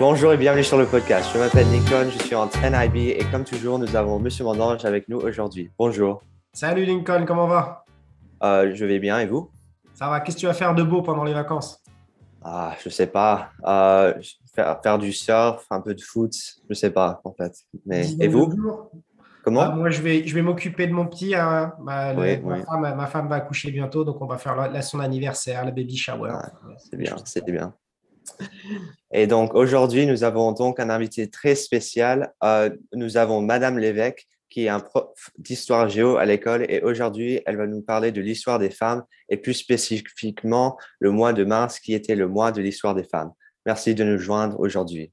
Bonjour et bienvenue sur le podcast. Je m'appelle Lincoln, je suis en NIB et comme toujours, nous avons Monsieur Mondange avec nous aujourd'hui. Bonjour. Salut Lincoln, comment va? Euh, je vais bien et vous? Ça va, qu'est-ce que tu vas faire de beau pendant les vacances? Ah, Je sais pas. Euh, faire, faire du surf, un peu de foot, je sais pas en fait. Mais et vous? Comment? Ah, Moi, je vais, je vais m'occuper de mon petit. hein. Ma, le- Oui, ma. Femme, ma femme va accoucher bientôt, donc on va faire la, la- son anniversaire, le baby shower. Ah, C'est bien, c'est bien. Et donc aujourd'hui, nous avons donc un invité très spécial. Euh, nous avons Madame Lévesque, qui est un prof d'histoire géo à l'école, et aujourd'hui, elle va nous parler de l'histoire des femmes et plus spécifiquement le mois de mars, qui était le mois de l'histoire des femmes. Merci de nous joindre aujourd'hui.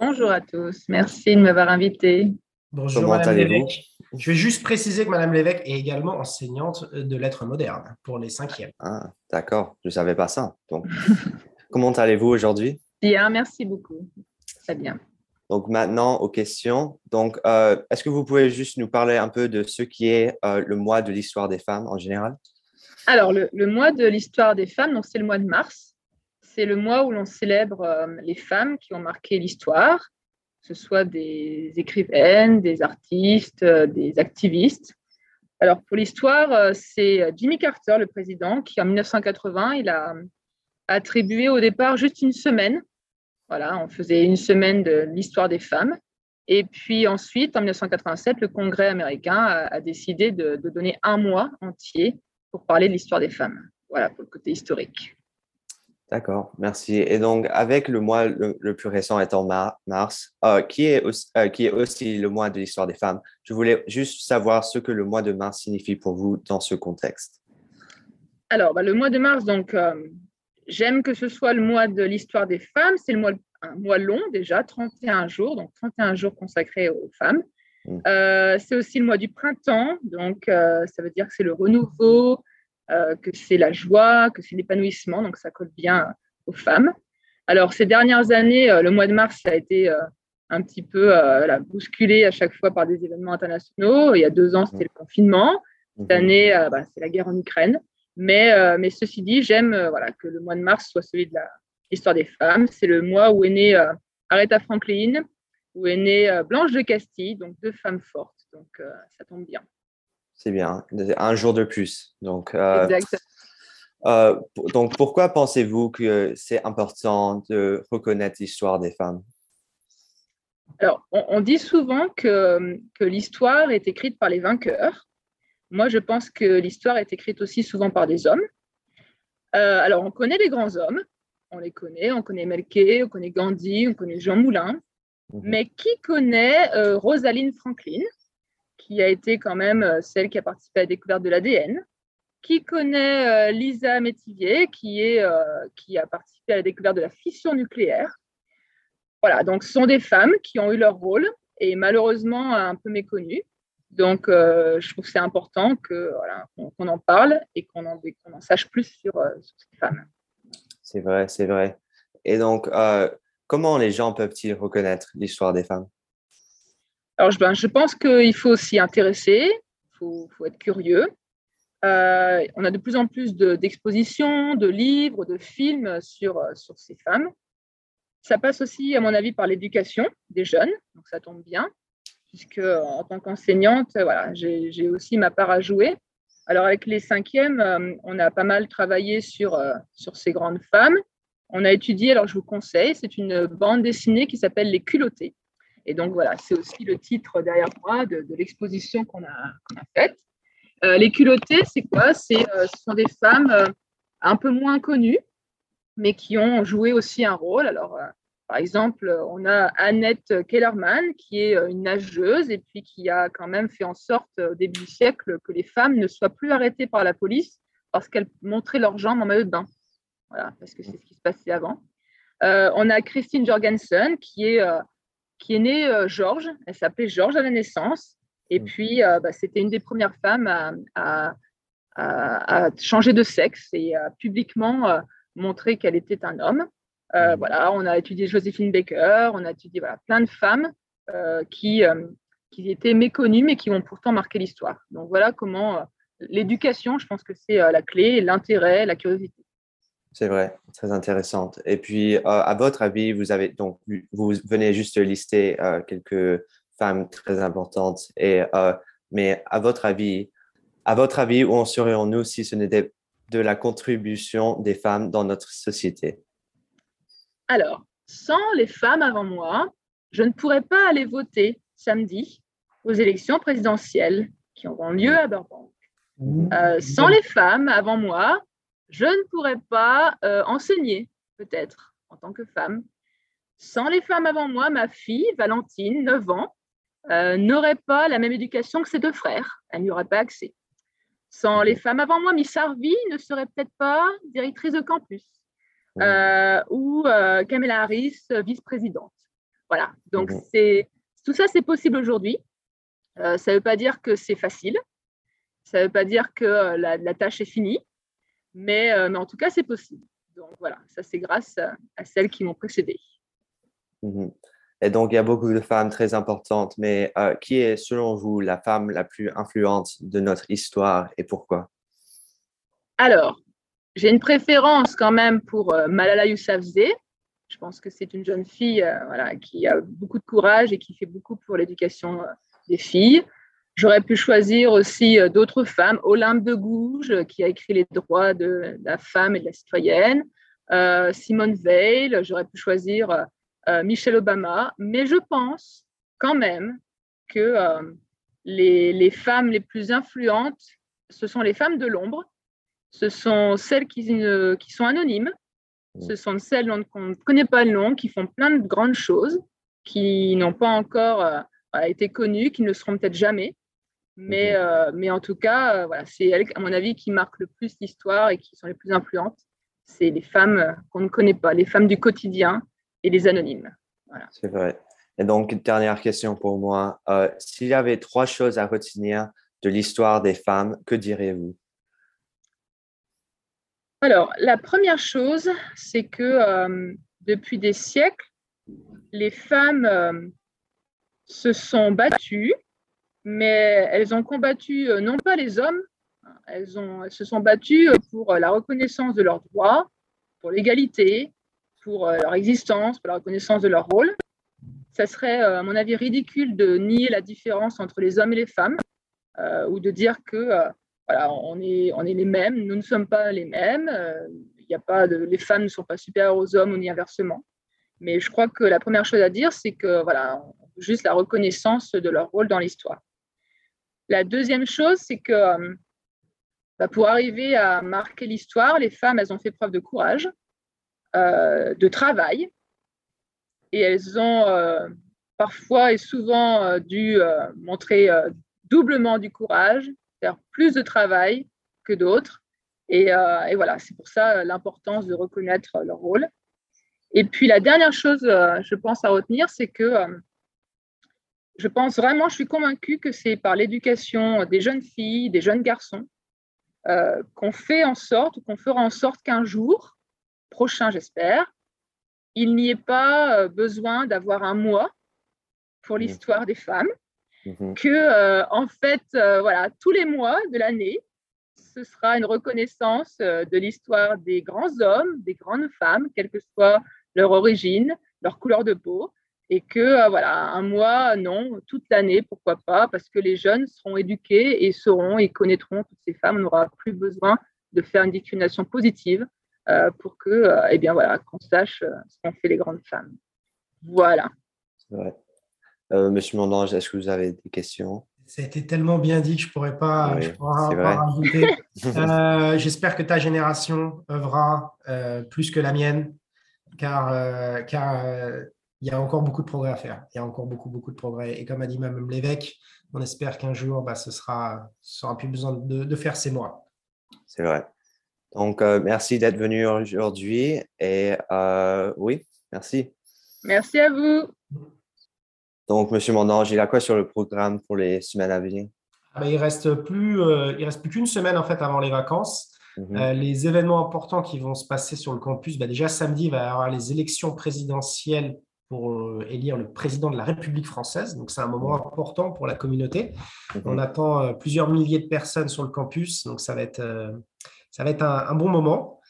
Bonjour à tous, merci de m'avoir invité. Bonjour Comment Madame Lévesque. Je vais juste préciser que Madame Lévesque est également enseignante de lettres modernes pour les cinquièmes. Ah, d'accord, je ne savais pas ça. Donc, comment allez-vous aujourd'hui? Bien, merci beaucoup. Très bien. Donc maintenant aux questions. Donc, euh, est-ce que vous pouvez juste nous parler un peu de ce qui est euh, le mois de l'histoire des femmes en général? Alors, le, le mois de l'histoire des femmes, donc c'est le mois de mars. C'est le mois où l'on célèbre euh, les femmes qui ont marqué l'histoire, que ce soit des écrivaines, des artistes, des activistes. Alors, pour l'histoire, c'est Jimmy Carter, le président, qui en 1980, il a attribué au départ juste une semaine. Voilà, on faisait une semaine de l'histoire des femmes. Et puis ensuite, en 1987, le Congrès américain a, a décidé de, de donner un mois entier pour parler de l'histoire des femmes. Voilà, pour le côté historique. D'accord, merci. Et donc, avec le mois le, le plus récent étant mar- mars, euh, qui, est aussi, euh, qui est aussi le mois de l'histoire des femmes, je voulais juste savoir ce que le mois de mars signifie pour vous dans ce contexte. Alors, bah, le mois de mars, donc, euh, j'aime que ce soit le mois de l'histoire des femmes. C'est le mois, un mois long déjà, 31 jours, donc 31 jours consacrés aux femmes. Mm. Euh, c'est aussi le mois du printemps, donc euh, ça veut dire que c'est le renouveau, euh, que c'est la joie, que c'est l'épanouissement, donc ça colle bien aux femmes. Alors, ces dernières années, le mois de mars, ça a été un petit peu bousculé à chaque fois par des événements internationaux. Il y a deux ans, c'était le confinement. Cette année, euh, bah, c'est la guerre en Ukraine. Mais, euh, mais ceci dit, j'aime euh, voilà, que le mois de mars soit celui de l'histoire des femmes. C'est le mois où est née euh, Aretha Franklin, où est née Blanche de Castille, donc deux femmes fortes. Donc ça tombe bien. C'est bien, un jour de plus. Donc, euh, donc pourquoi pensez-vous que c'est important de reconnaître l'histoire des femmes? Alors, on, on dit souvent que, que l'histoire est écrite par les vainqueurs. Moi, je pense que l'histoire est écrite aussi souvent par des hommes. Euh, alors, on connaît les grands hommes, on les connaît, on connaît Melké, on connaît Gandhi, on connaît Jean Moulin. Mhm. Mais qui connaît euh, Rosaline Franklin, qui a été quand même euh, celle qui a participé à la découverte de l'ADN Qui connaît euh, Lisa Métivier, qui, est, qui a participé à la découverte de la fission nucléaire Voilà, donc ce sont des femmes qui ont eu leur rôle et malheureusement un peu méconnues. Donc, euh, je trouve que c'est important que, voilà, qu'on en parle et qu'on en, sache plus sur, euh, sur ces femmes. C'est vrai, c'est vrai. Et donc, euh, comment les gens peuvent-ils reconnaître l'histoire des femmes? Alors, je, ben, je pense qu'il faut s'y intéresser, il faut, faut être curieux. On a de plus en plus de- d'expositions, de, livres, de films sur, sur ces femmes. Ça passe aussi, à mon avis, par l'éducation des jeunes, donc ça tombe bien, puisque en tant qu'enseignante, voilà, j'ai aussi ma part à jouer. Alors, avec les cinquièmes, euh, on a pas mal travaillé sur, euh, sur ces grandes femmes. On a étudié, alors je vous conseille, c'est une bande dessinée qui s'appelle Les culottés. Et donc voilà, c'est aussi le titre derrière moi de, l'exposition qu'on a, faite. Euh, les culottés, c'est quoi? Euh, Ce sont des femmes un peu moins connues, mais qui ont joué aussi un rôle. Alors, par exemple, on a Annette Kellerman, qui est euh, une nageuse et puis qui a quand même fait en sorte euh, au début du siècle que les femmes ne soient plus arrêtées par la police parce qu'elles montraient leurs jambes en maillot de bain. Voilà, parce que c'est ce qui se passait avant. Euh, on a Christine Jorgensen, qui est, euh, qui est née euh, Georges. Elle s'appelait Georges à la naissance. Et Mm. puis, bah, c'était une des premières femmes à, à- à- à changer de sexe et à publiquement montrer qu'elle était un homme. Euh, Mm. Voilà, on a étudié Joséphine Baker, on a étudié voilà, plein de femmes euh, qui, euh, qui étaient méconnues mais qui ont pourtant marqué l'histoire. Donc voilà comment l'éducation, je pense que c'est la clé, l'intérêt, la curiosité. C'est vrai, très intéressante. Et puis, à votre avis, vous avez donc vous venez juste de lister quelques femmes très importantes. Et mais à votre avis, à votre avis, où en serions-nous si ce n'était de la contribution des femmes dans notre société? Alors, sans les femmes avant moi, je ne pourrais pas aller voter samedi aux élections présidentielles qui auront lieu à Burbank. Euh, sans les femmes avant moi, je ne pourrais pas euh, enseigner, peut-être, en tant que femme. Sans les femmes avant moi, ma fille, Valentine, 9 ans, euh, n'aurait pas la même éducation que ses deux frères. Elle n'y aurait pas accès. Sans les femmes avant moi, Miss Harvey ne serait peut-être pas directrice de campus. Euh, ou euh, Kamala Harris, vice-présidente. Voilà, donc mhm. c'est tout ça, c'est possible aujourd'hui. ça ne veut pas dire que c'est facile, ça ne veut pas dire que la, tâche est finie, mais, mais en tout cas, c'est possible. Donc voilà, ça c'est grâce à, celles qui m'ont précédé. Mhm. Et donc, il y a beaucoup de femmes très importantes, mais euh, qui est, selon vous, la femme la plus influente de notre histoire et pourquoi? Alors, j'ai une préférence quand même pour euh, Malala Yousafzai. Je pense que c'est une jeune fille euh, voilà, qui a beaucoup de courage et qui fait beaucoup pour l'éducation des filles. J'aurais pu choisir aussi d'autres femmes, Olympe de Gouges, qui a écrit les droits de la femme et de la citoyenne, Simone Veil, j'aurais pu choisir euh, Michelle Obama, mais je pense quand même que euh, les, femmes les plus influentes, ce sont les femmes de l'ombre, ce sont celles qui, qui sont anonymes, ce sont celles dont on ne connaît pas le nom, qui font plein de grandes choses, qui n'ont pas encore euh, été connues, qui ne le seront peut-être jamais. Mais, mhm. mais en tout cas, voilà, c'est elles, à mon avis, qui marquent le plus l'histoire et qui sont les plus influentes. C'est les femmes qu'on ne connaît pas, les femmes du quotidien, et les anonymes. C'est vrai. Et donc, dernière question pour moi. Euh, s'il y avait trois choses à retenir de l'histoire des femmes, que diriez-vous? Alors, la première chose, c'est que euh, depuis des siècles, les femmes euh, se sont battues, mais elles ont combattu non pas les hommes, elles, elles se sont battues pour la reconnaissance de leurs droits, pour l'égalité, pour euh, leur existence, pour la reconnaissance de leur rôle. Ça serait, euh, à mon avis, ridicule de nier la différence entre les hommes et les femmes euh, ou de dire que voilà, on est, on est les mêmes, nous ne sommes pas les mêmes, il y a pas de, les femmes ne sont pas supérieures aux hommes ni inversement. Mais je crois que la première chose à dire, c'est que voilà, juste la reconnaissance de leur rôle dans l'histoire. La deuxième chose, c'est que bah, pour arriver à marquer l'histoire, les femmes, elles ont fait preuve de courage. Euh, de travail. Et elles ont euh, parfois et souvent euh, dû montrer doublement du courage, faire plus de travail que d'autres. Et, voilà, c'est pour ça l'importance de reconnaître leur rôle. Et puis la dernière chose, je pense, à retenir, c'est que je pense vraiment, je suis convaincue que c'est par l'éducation des jeunes filles, des jeunes garçons, qu'on fait en sorte, qu'on fera en sorte qu'un jour, prochain, j'espère, il n'y ait pas euh, besoin d'avoir un mois pour mmh. l'histoire des femmes, mmh que euh, en fait, euh, voilà, tous les mois de l'année, ce sera une reconnaissance de l'histoire des grands hommes, des grandes femmes, quelle que soit leur origine, leur couleur de peau, et que voilà, un mois, non, toute l'année, pourquoi pas, parce que les jeunes seront éduqués et sauront et connaîtront toutes ces femmes. On n'aura plus besoin de faire une discrimination positive euh, pour que, euh, eh bien voilà, qu'on sache euh, ce qu'ont fait les grandes femmes. Voilà. C'est vrai. Monsieur Mondange, est-ce que vous avez des questions? Ça a été tellement bien dit que je ne pourrais pas, rajouter. J'espère que ta génération œuvrera plus que la mienne, car, car il y a encore beaucoup de progrès à faire. Il y a encore beaucoup, beaucoup de progrès. Et comme a dit même l'évêque, on espère qu'un jour, bah, ce sera, sera plus besoin de, de faire ces mois. C'est vrai. Donc, euh, merci d'être venu aujourd'hui. Et euh, oui, merci. Merci à vous. Donc, Monsieur Mondange, il a quoi sur le programme pour les semaines à venir? Ah ben, il reste plus, euh, il reste plus qu'une semaine en fait avant les vacances. Mhm. les événements importants qui vont se passer sur le campus, ben, déjà samedi, il va y avoir les élections présidentielles pour élire le président de la République française. Donc, c'est un moment mhm. important pour la communauté. Mhm. On attend plusieurs milliers de personnes sur le campus, donc ça va être ça va être un, bon moment.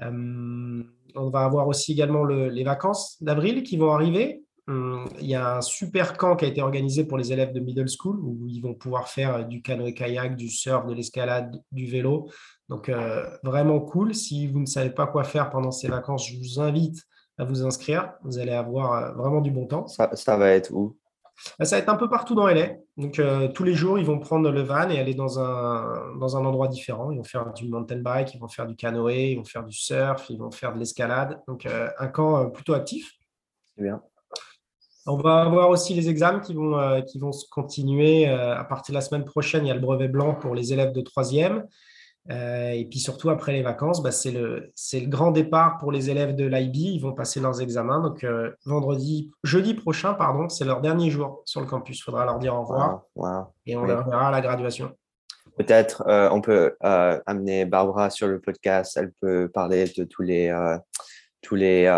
on va avoir aussi également les vacances d'avril qui vont arriver. Hum, il y a un super camp qui a été organisé pour les élèves de middle school où ils vont pouvoir faire du canoë-kayak, du surf, de l'escalade, du vélo. Donc, euh, vraiment cool. Si vous ne savez pas quoi faire pendant ces vacances, je vous invite à vous inscrire. Vous allez avoir euh, vraiment du bon temps. Ça, va être où? Bah, Ça va être un peu partout dans LA. Donc, euh, tous les jours, ils vont prendre le van et aller dans un, dans un endroit différent. Ils vont faire du mountain bike, ils vont faire du canoë, ils vont faire du surf, ils vont faire de l'escalade. Donc, un camp plutôt actif. C'est bien. On va avoir aussi les examens qui vont, euh, qui vont se continuer euh, à partir de la semaine prochaine. Il y a le brevet blanc pour les élèves de troisième. Euh, et puis surtout, après les vacances, bah, c'est le, le, grand départ pour les élèves de l'IB. Ils vont passer leurs examens. Donc, vendredi, jeudi prochain, pardon, c'est leur dernier jour sur le campus. Il faudra leur dire au revoir. Et on leur verra à la graduation. Peut-être on peut amener Barbara sur le podcast. Elle peut parler de tous les, tous les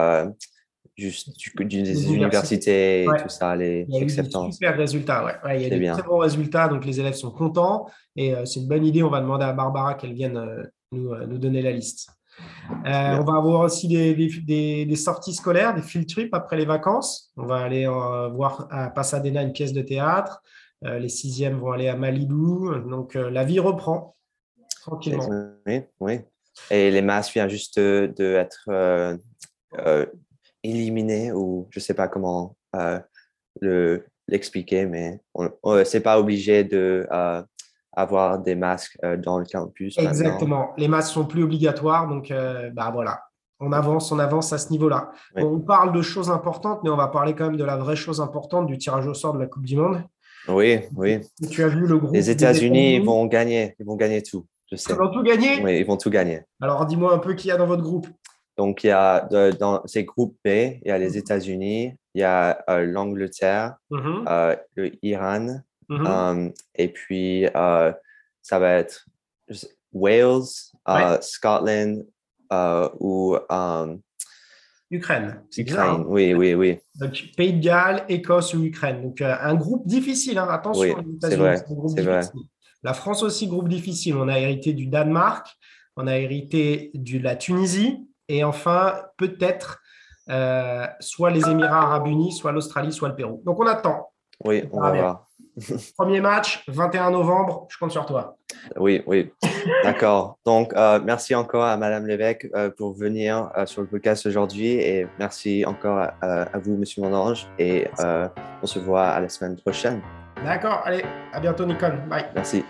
juste des universités et tout ça, les Il y a eu des super résultats, ouais. il y a des très bons résultats, donc les élèves sont contents et euh, c'est une bonne idée. On va demander à Barbara qu'elle vienne euh, nous, euh, nous, donner la liste. on va avoir aussi des, des, des, sorties scolaires, des field trips après les vacances. On va aller voir à Pasadena une pièce de théâtre. les sixièmes vont aller à Malibu. Donc la vie reprend tranquillement. Oui, oui. Et les masses viennent juste d'être éliminé ou je ne sais pas comment euh, le, l'expliquer, mais on, n'est pas obligé de euh, avoir des masques euh, dans le campus. Exactement. Les masques sont plus obligatoires, donc bah voilà. On avance, on avance à ce niveau-là. On parle de choses importantes, mais on va parler quand même de la vraie chose importante du tirage au sort de la Coupe du Monde. Oui, oui. tu as vu le groupe. Les États-Unis vont gagner, ils vont gagner tout. Je sais. Ils vont tout gagner? Oui, ils vont tout gagner. Alors dis-moi un peu qui y a dans votre groupe. Donc, il y a dans ces groupes B, il y a les États-Unis, il y a euh, l'Angleterre, mm-hmm. euh, le Iran, mm-hmm. euh, et puis ça va être Wales, Scotland ou Ukraine. Ukraine, oui, oui, oui. Donc, Pays de Galles, Écosse ou Ukraine. Donc, un groupe difficile, hein. attention. Oui, c'est vrai. vrai. La France aussi, groupe difficile. On a hérité du Danemark, on a hérité de la Tunisie, et enfin, peut-être euh, soit les Émirats arabes unis, soit l'Australie, soit le Pérou. Donc on attend. Oui, on va voir. Premier match, 21 novembre, je compte sur toi. Oui, oui. D'accord. Donc, euh, merci encore à Madame l'évêque euh, pour venir sur le podcast aujourd'hui et merci encore à, à vous, Monsieur Monange. Et on se voit à la semaine prochaine. D'accord. Allez, à bientôt, Nicole. Bye. Merci.